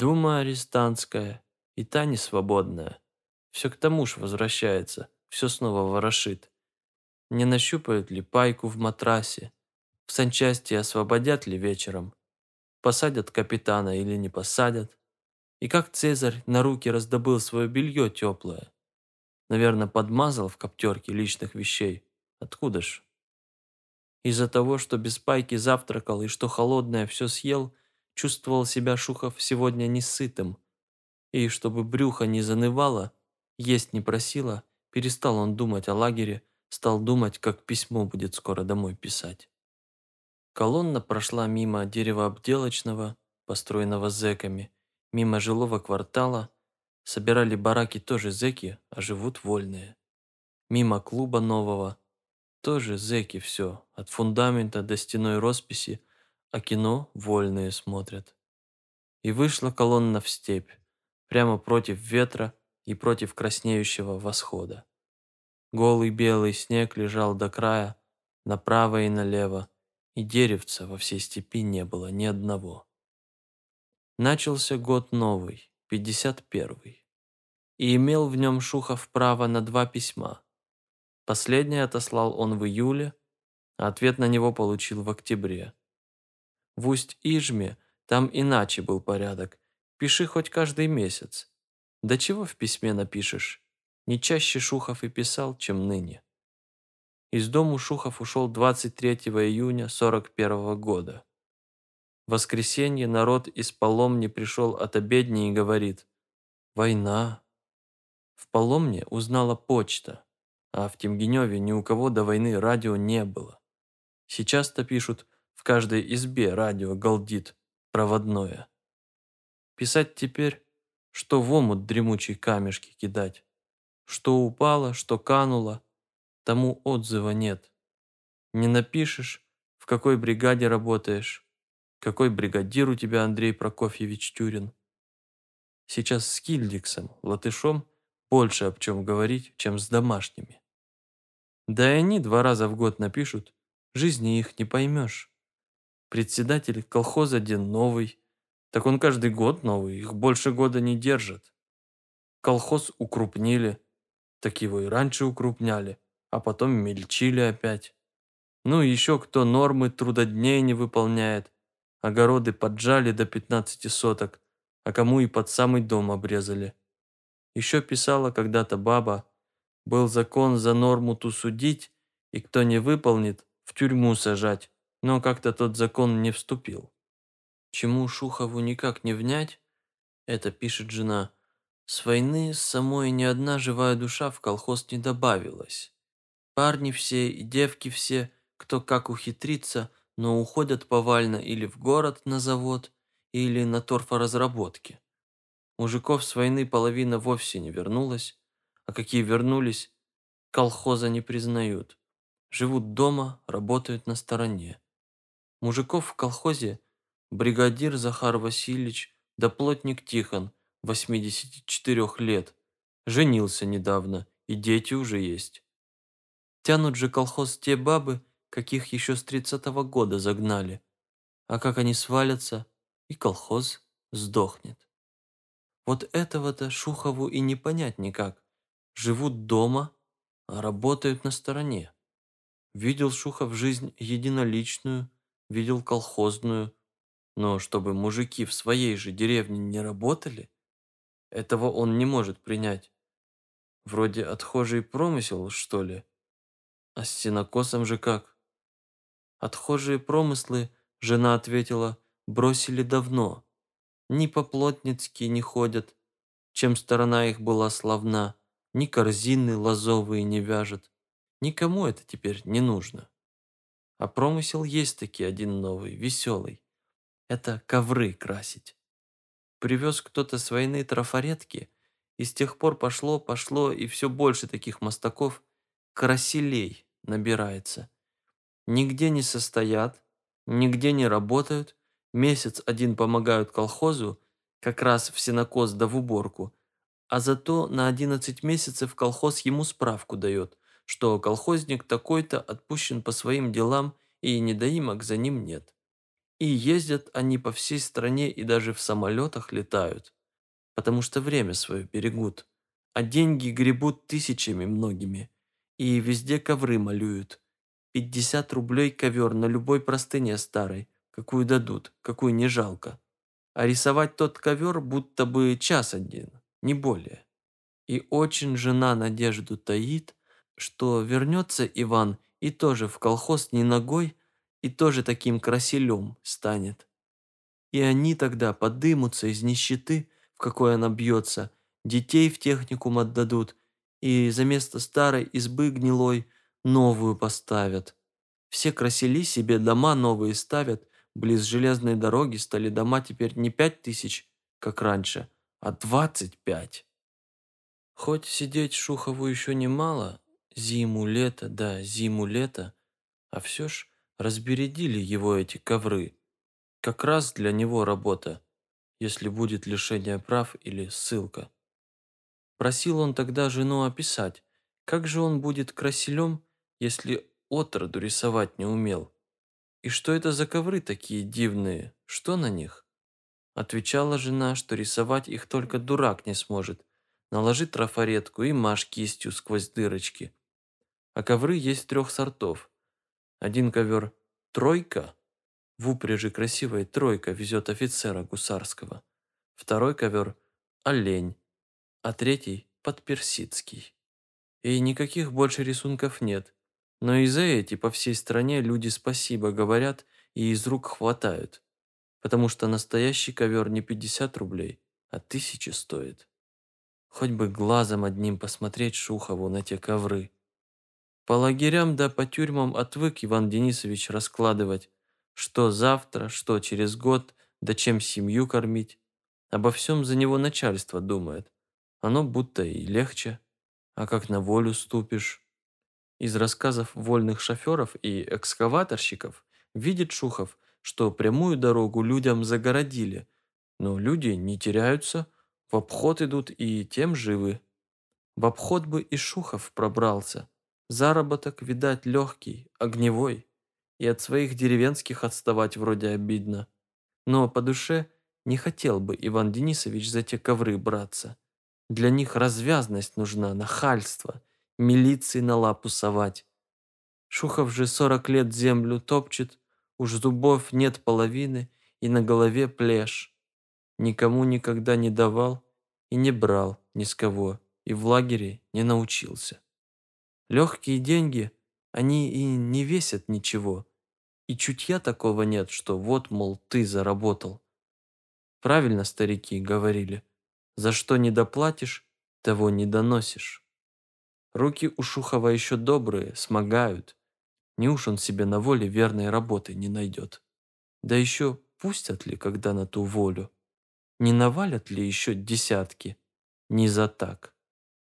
Дума арестантская, и та не свободная. Все к тому ж возвращается, все снова ворошит. Не нащупают ли пайку в матрасе? В санчасти освободят ли вечером? Посадят капитана или не посадят? И как Цезарь на руки раздобыл свое белье теплое? Наверное, подмазал в коптерке личных вещей. Откуда ж? Из-за того, что без пайки завтракал и что холодное все съел, чувствовал себя Шухов сегодня несытым. И чтобы брюхо не занывало, есть не просило, перестал он думать о лагере, стал думать, как письмо будет скоро домой писать. Колонна прошла мимо деревообделочного, построенного зэками, мимо жилого квартала, собирали бараки тоже зэки, а живут вольные. Мимо клуба нового, тоже зэки все, от фундамента до стеной росписи, а кино вольные смотрят. И вышла колонна в степь, прямо против ветра и против краснеющего восхода. Голый белый снег лежал до края, направо и налево, и деревца во всей степи не было ни одного. Начался год новый, 51-й, и имел в нем Шухов право на два письма. Последнее отослал он в июле, а ответ на него получил в октябре. В Усть-Ижме там иначе был порядок. Пиши хоть каждый месяц. Да чего в письме напишешь? Не чаще Шухов и писал, чем ныне. Из дому Шухов ушел 23 июня 41 года. В воскресенье народ из Поломни пришел от обедни и говорит «Война». В Поломне узнала почта, а в Темгеневе ни у кого до войны радио не было. Сейчас-то пишут, в каждой избе радио галдит, проводное. Писать теперь, что в омут дремучей камешки кидать. Что упало, что кануло, тому отзыва нет. Не напишешь, в какой бригаде работаешь, какой бригадир у тебя Андрей Прокофьевич Тюрин. Сейчас с Кильдиксом, латышом, больше об чем говорить, чем с домашними. Да и они два раза в год напишут, жизни их не поймешь. Председатель колхоза один новый, так он каждый год новый, их больше года не держит. Колхоз укрупнили, так его и раньше укрупняли а потом мельчили опять. Ну еще кто нормы трудодней не выполняет. Огороды поджали до 15 соток, а кому и под самый дом обрезали. Еще писала когда-то баба, был закон за норму ту судить, и кто не выполнит, в тюрьму сажать, но как-то тот закон не вступил. Чему Шухову никак не внять, это пишет жена, с войны самой ни одна живая душа в колхоз не добавилась. Парни все и девки все, кто как ухитрится, но уходят повально или в город на завод, или на торфоразработки. Мужиков с войны половина вовсе не вернулась, а какие вернулись, колхоза не признают. Живут дома, работают на стороне. Мужиков в колхозе бригадир Захар Васильевич да плотник Тихон, 84 лет. Женился недавно, и дети уже есть. Тянут же колхоз те бабы, каких еще с тридцатого года загнали. А как они свалятся, и колхоз сдохнет. Вот этого-то Шухову и не понять никак. Живут дома, а работают на стороне. Видел Шухов жизнь единоличную, видел колхозную, но чтобы мужики в своей же деревне не работали, этого он не может принять. Вроде отхожий промысел, что ли? А с сенокосом же как? Отхожие промыслы, жена ответила, бросили давно. Ни по-плотницки не ходят, чем сторона их была славна, ни корзины лозовые не вяжет. Никому это теперь не нужно. А промысел есть таки один новый, веселый. Это ковры красить. Привез кто-то с войны трафаретки, и с тех пор пошло, пошло, и все больше таких мостаков – красилей набирается. Нигде не состоят, нигде не работают, месяц один помогают колхозу, как раз в сенокос да в уборку, а зато на 11 месяцев колхоз ему справку дает, что колхозник такой-то отпущен по своим делам и недоимок за ним нет. И ездят они по всей стране и даже в самолетах летают, потому что время свое берегут, а деньги гребут тысячами многими, и везде ковры малюют. 50 рублей ковер на любой простыне старой, какую дадут, какую не жалко. А рисовать тот ковер будто бы час один, не более. И очень жена надежду таит, что вернется Иван и тоже в колхоз не ногой, и тоже таким красилем станет. И они тогда подымутся из нищеты, в какой она бьется, детей в техникум отдадут, и за место старой избы гнилой новую поставят. Все красили себе дома новые ставят, близ железной дороги стали дома теперь не пять тысяч, как раньше, а двадцать пять. Хоть сидеть Шухову еще немало, зиму-лето, да, зиму-лето, а все ж разбередили его эти ковры. Как раз для него работа, если будет лишение прав или ссылка. Просил он тогда жену описать, как же он будет красилем, если отроду рисовать не умел. И что это за ковры такие дивные, что на них? Отвечала жена, что рисовать их только дурак не сможет. Наложи трафаретку и маш кистью сквозь дырочки. А ковры есть трех сортов. Один ковер «тройка», в упряжи красивая тройка везет офицера гусарского. Второй ковер «олень», а третий «подперсидский». И никаких больше рисунков нет. Но и за эти по всей стране люди спасибо говорят и из рук хватают. Потому что настоящий ковер не 50 рублей, а тысячи стоит. Хоть бы глазом одним посмотреть Шухову на те ковры. По лагерям да по тюрьмам отвык Иван Денисович раскладывать, что завтра, что через год, да чем семью кормить. Обо всем за него начальство думает. Оно будто и легче. А как на волю ступишь? Из рассказов вольных шоферов и экскаваторщиков видит Шухов, что прямую дорогу людям загородили, но люди не теряются, в обход идут и тем живы. В обход бы и Шухов пробрался, Заработок, видать, легкий, огневой, и от своих деревенских отставать вроде обидно. Но по душе не хотел бы Иван Денисович за те ковры браться. Для них развязность нужна, нахальство, милиции на лапу совать. Шухов же сорок лет землю топчет, уж зубов нет половины, и на голове плешь. Никому никогда не давал и не брал ни с кого, и в лагере не научился. Легкие деньги, они и не весят ничего. И чутья такого нет, что вот, мол, ты заработал. Правильно старики говорили. За что не доплатишь, того не доносишь. Руки у Шухова еще добрые, смогают. Не уж он себе на воле верной работы не найдет. Да еще пустят ли, когда на ту волю? Не навалят ли еще десятки? Не за так.